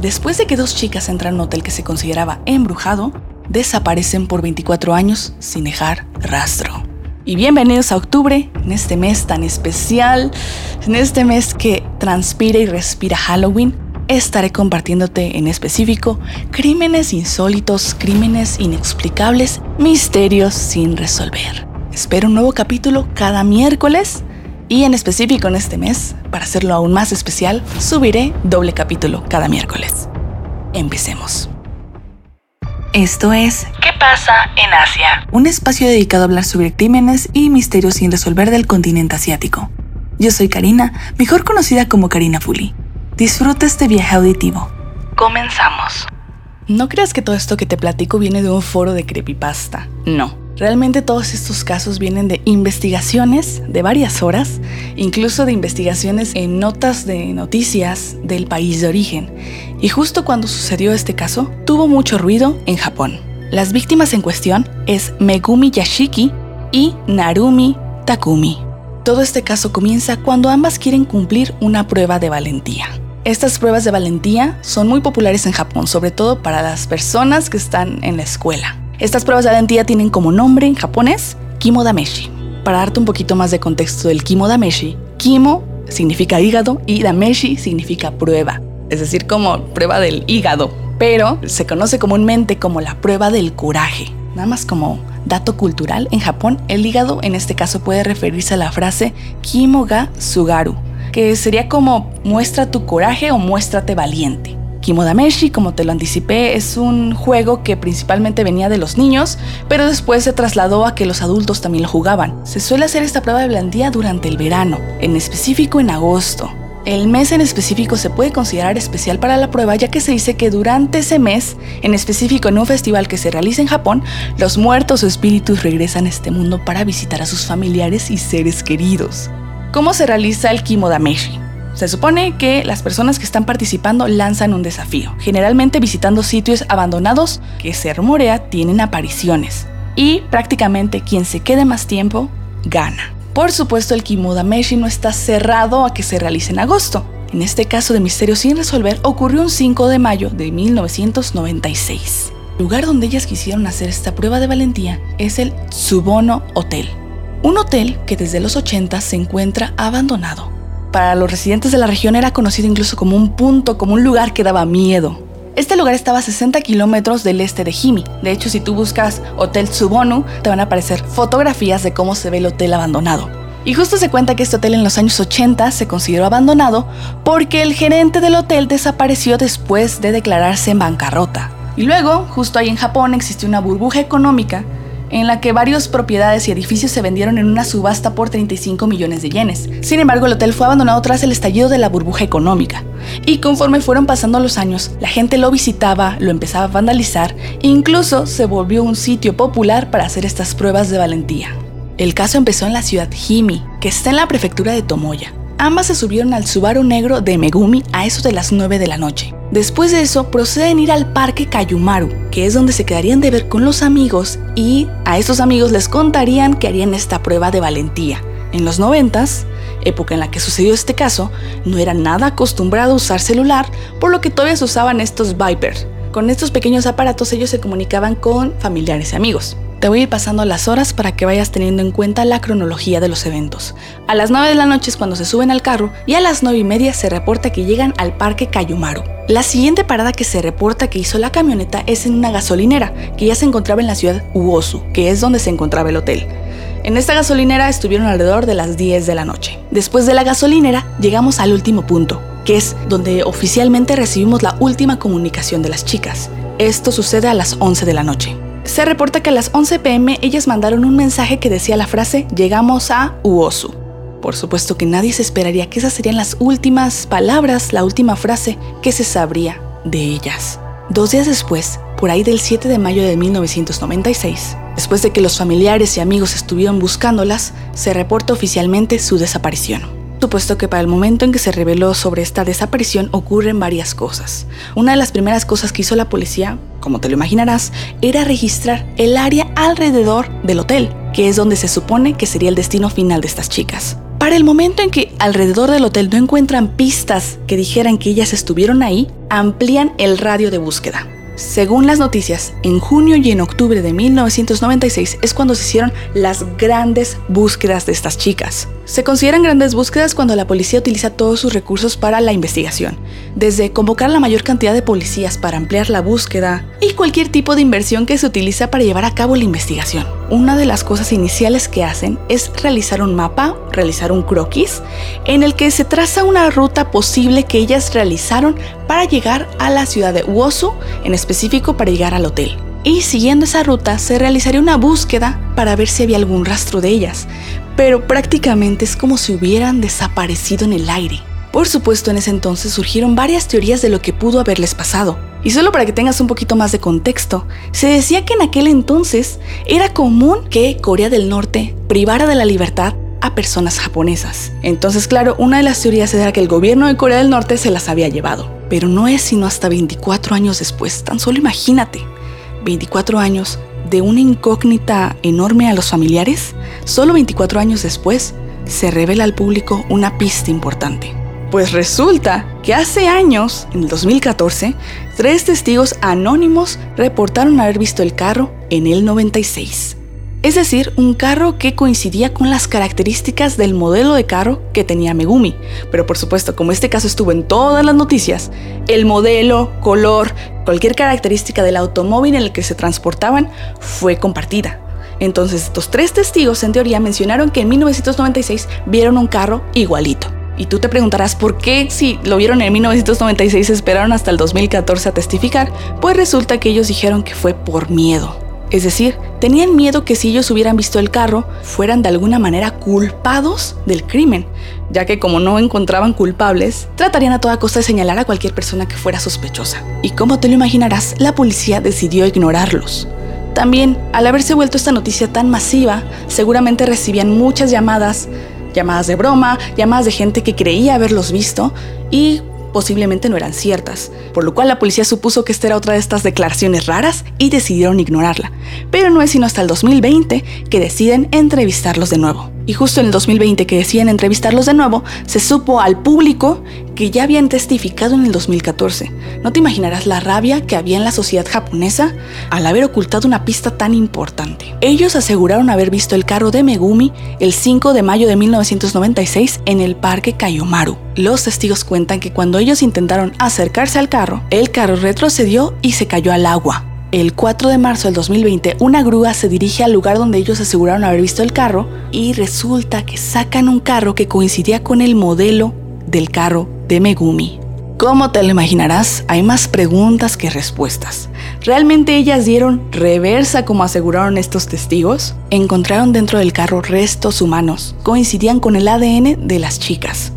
Después de que dos chicas entran a un hotel que se consideraba embrujado, desaparecen por 24 años sin dejar rastro. Y bienvenidos a octubre, en este mes tan especial, en este mes que transpira y respira Halloween. Estaré compartiéndote en específico crímenes insólitos, crímenes inexplicables, misterios sin resolver. Espero un nuevo capítulo cada miércoles y en específico en este mes, para hacerlo aún más especial, subiré doble capítulo cada miércoles. Empecemos. Esto es ¿Qué pasa en Asia? Un espacio dedicado a hablar sobre crímenes y misterios sin resolver del continente asiático. Yo soy Karina, mejor conocida como Karina Fuli. Disfruta este viaje auditivo. Comenzamos. No creas que todo esto que te platico viene de un foro de creepypasta. No. Realmente todos estos casos vienen de investigaciones de varias horas, incluso de investigaciones en notas de noticias del país de origen. Y justo cuando sucedió este caso, tuvo mucho ruido en Japón. Las víctimas en cuestión es Megumi Yashiki y Narumi Takumi. Todo este caso comienza cuando ambas quieren cumplir una prueba de valentía. Estas pruebas de valentía son muy populares en Japón, sobre todo para las personas que están en la escuela. Estas pruebas de valentía tienen como nombre en japonés Kimo Dameshi. Para darte un poquito más de contexto del Kimo Dameshi, Kimo significa hígado y Dameshi significa prueba, es decir, como prueba del hígado, pero se conoce comúnmente como la prueba del coraje. Nada más como dato cultural, en Japón el hígado en este caso puede referirse a la frase Kimo ga Sugaru, que sería como muestra tu coraje o muéstrate valiente. Kimodameshi, como te lo anticipé, es un juego que principalmente venía de los niños, pero después se trasladó a que los adultos también lo jugaban. Se suele hacer esta prueba de blandía durante el verano, en específico en agosto. El mes en específico se puede considerar especial para la prueba ya que se dice que durante ese mes, en específico en un festival que se realiza en Japón, los muertos o espíritus regresan a este mundo para visitar a sus familiares y seres queridos. ¿Cómo se realiza el Kimodameshi? Se supone que las personas que están participando lanzan un desafío, generalmente visitando sitios abandonados que se rumorea tienen apariciones. Y prácticamente quien se quede más tiempo, gana. Por supuesto, el Kimoda Meshi no está cerrado a que se realice en agosto. En este caso de misterio sin resolver ocurrió un 5 de mayo de 1996. El lugar donde ellas quisieron hacer esta prueba de valentía es el Tsubono Hotel, un hotel que desde los 80 se encuentra abandonado para los residentes de la región era conocido incluso como un punto, como un lugar que daba miedo. Este lugar estaba a 60 kilómetros del este de Himi. De hecho, si tú buscas Hotel Tsubonu, te van a aparecer fotografías de cómo se ve el hotel abandonado. Y justo se cuenta que este hotel en los años 80 se consideró abandonado porque el gerente del hotel desapareció después de declararse en bancarrota. Y luego, justo ahí en Japón, existió una burbuja económica en la que varias propiedades y edificios se vendieron en una subasta por 35 millones de yenes. Sin embargo, el hotel fue abandonado tras el estallido de la burbuja económica. Y conforme fueron pasando los años, la gente lo visitaba, lo empezaba a vandalizar e incluso se volvió un sitio popular para hacer estas pruebas de valentía. El caso empezó en la ciudad Himi, que está en la prefectura de Tomoya. Ambas se subieron al Subaru negro de Megumi a eso de las 9 de la noche. Después de eso, proceden a ir al parque Kayumaru, que es donde se quedarían de ver con los amigos y a estos amigos les contarían que harían esta prueba de valentía. En los 90 época en la que sucedió este caso, no era nada acostumbrado a usar celular, por lo que todavía se usaban estos Viper. Con estos pequeños aparatos ellos se comunicaban con familiares y amigos. Te voy a ir pasando las horas para que vayas teniendo en cuenta la cronología de los eventos. A las 9 de la noche es cuando se suben al carro y a las 9 y media se reporta que llegan al parque Kayumaru. La siguiente parada que se reporta que hizo la camioneta es en una gasolinera que ya se encontraba en la ciudad Uosu, que es donde se encontraba el hotel. En esta gasolinera estuvieron alrededor de las 10 de la noche. Después de la gasolinera llegamos al último punto, que es donde oficialmente recibimos la última comunicación de las chicas. Esto sucede a las 11 de la noche. Se reporta que a las 11 pm ellas mandaron un mensaje que decía la frase llegamos a Uosu. Por supuesto que nadie se esperaría que esas serían las últimas palabras, la última frase que se sabría de ellas. Dos días después, por ahí del 7 de mayo de 1996, después de que los familiares y amigos estuvieron buscándolas, se reporta oficialmente su desaparición supuesto que para el momento en que se reveló sobre esta desaparición ocurren varias cosas. Una de las primeras cosas que hizo la policía, como te lo imaginarás, era registrar el área alrededor del hotel, que es donde se supone que sería el destino final de estas chicas. Para el momento en que alrededor del hotel no encuentran pistas que dijeran que ellas estuvieron ahí, amplían el radio de búsqueda. Según las noticias, en junio y en octubre de 1996 es cuando se hicieron las grandes búsquedas de estas chicas. Se consideran grandes búsquedas cuando la policía utiliza todos sus recursos para la investigación, desde convocar la mayor cantidad de policías para ampliar la búsqueda y cualquier tipo de inversión que se utiliza para llevar a cabo la investigación. Una de las cosas iniciales que hacen es realizar un mapa, realizar un croquis, en el que se traza una ruta posible que ellas realizaron para llegar a la ciudad de Wosu, en específico para llegar al hotel. Y siguiendo esa ruta se realizaría una búsqueda para ver si había algún rastro de ellas, pero prácticamente es como si hubieran desaparecido en el aire. Por supuesto, en ese entonces surgieron varias teorías de lo que pudo haberles pasado. Y solo para que tengas un poquito más de contexto, se decía que en aquel entonces era común que Corea del Norte privara de la libertad a personas japonesas. Entonces, claro, una de las teorías era que el gobierno de Corea del Norte se las había llevado. Pero no es sino hasta 24 años después, tan solo imagínate, 24 años de una incógnita enorme a los familiares, solo 24 años después se revela al público una pista importante. Pues resulta que hace años, en el 2014, tres testigos anónimos reportaron haber visto el carro en el 96 es decir, un carro que coincidía con las características del modelo de carro que tenía Megumi. Pero por supuesto, como este caso estuvo en todas las noticias, el modelo, color, cualquier característica del automóvil en el que se transportaban fue compartida. Entonces, estos tres testigos en teoría mencionaron que en 1996 vieron un carro igualito. Y tú te preguntarás por qué si lo vieron en 1996 esperaron hasta el 2014 a testificar. Pues resulta que ellos dijeron que fue por miedo. Es decir, tenían miedo que si ellos hubieran visto el carro, fueran de alguna manera culpados del crimen, ya que como no encontraban culpables, tratarían a toda costa de señalar a cualquier persona que fuera sospechosa. Y como te lo imaginarás, la policía decidió ignorarlos. También, al haberse vuelto esta noticia tan masiva, seguramente recibían muchas llamadas, llamadas de broma, llamadas de gente que creía haberlos visto y posiblemente no eran ciertas, por lo cual la policía supuso que esta era otra de estas declaraciones raras y decidieron ignorarla. Pero no es sino hasta el 2020 que deciden entrevistarlos de nuevo. Y justo en el 2020 que deciden entrevistarlos de nuevo, se supo al público que ya habían testificado en el 2014. No te imaginarás la rabia que había en la sociedad japonesa al haber ocultado una pista tan importante. Ellos aseguraron haber visto el carro de Megumi el 5 de mayo de 1996 en el parque Kayomaru. Los testigos cuentan que cuando ellos intentaron acercarse al carro, el carro retrocedió y se cayó al agua. El 4 de marzo del 2020, una grúa se dirige al lugar donde ellos aseguraron haber visto el carro y resulta que sacan un carro que coincidía con el modelo del carro de Megumi. Como te lo imaginarás, hay más preguntas que respuestas. ¿Realmente ellas dieron reversa como aseguraron estos testigos? Encontraron dentro del carro restos humanos, coincidían con el ADN de las chicas.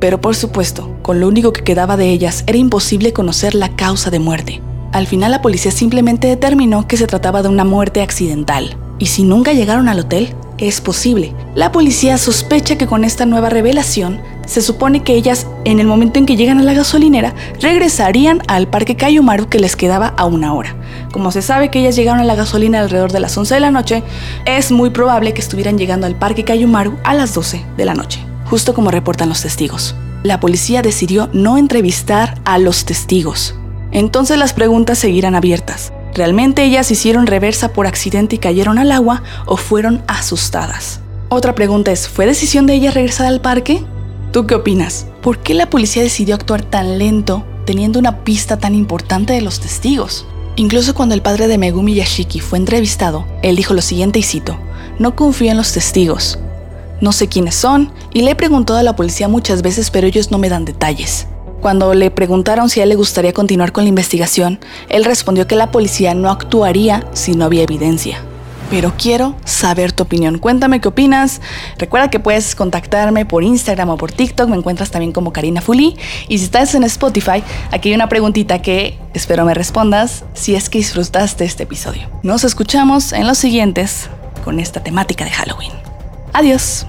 Pero por supuesto, con lo único que quedaba de ellas era imposible conocer la causa de muerte. Al final la policía simplemente determinó que se trataba de una muerte accidental. Y si nunca llegaron al hotel, es posible. La policía sospecha que con esta nueva revelación, se supone que ellas, en el momento en que llegan a la gasolinera, regresarían al parque Kayumaru que les quedaba a una hora. Como se sabe que ellas llegaron a la gasolina alrededor de las 11 de la noche, es muy probable que estuvieran llegando al parque Kayumaru a las 12 de la noche, justo como reportan los testigos. La policía decidió no entrevistar a los testigos, entonces las preguntas seguirán abiertas. ¿Realmente ellas hicieron reversa por accidente y cayeron al agua o fueron asustadas? Otra pregunta es, ¿fue decisión de ellas regresar al parque? ¿Tú qué opinas? ¿Por qué la policía decidió actuar tan lento teniendo una pista tan importante de los testigos? Incluso cuando el padre de Megumi Yashiki fue entrevistado, él dijo lo siguiente y cito, no confío en los testigos. No sé quiénes son y le he preguntado a la policía muchas veces pero ellos no me dan detalles. Cuando le preguntaron si a él le gustaría continuar con la investigación, él respondió que la policía no actuaría si no había evidencia. Pero quiero saber tu opinión. Cuéntame qué opinas. Recuerda que puedes contactarme por Instagram o por TikTok. Me encuentras también como Karina Fuli. Y si estás en Spotify, aquí hay una preguntita que espero me respondas si es que disfrutaste este episodio. Nos escuchamos en los siguientes con esta temática de Halloween. Adiós.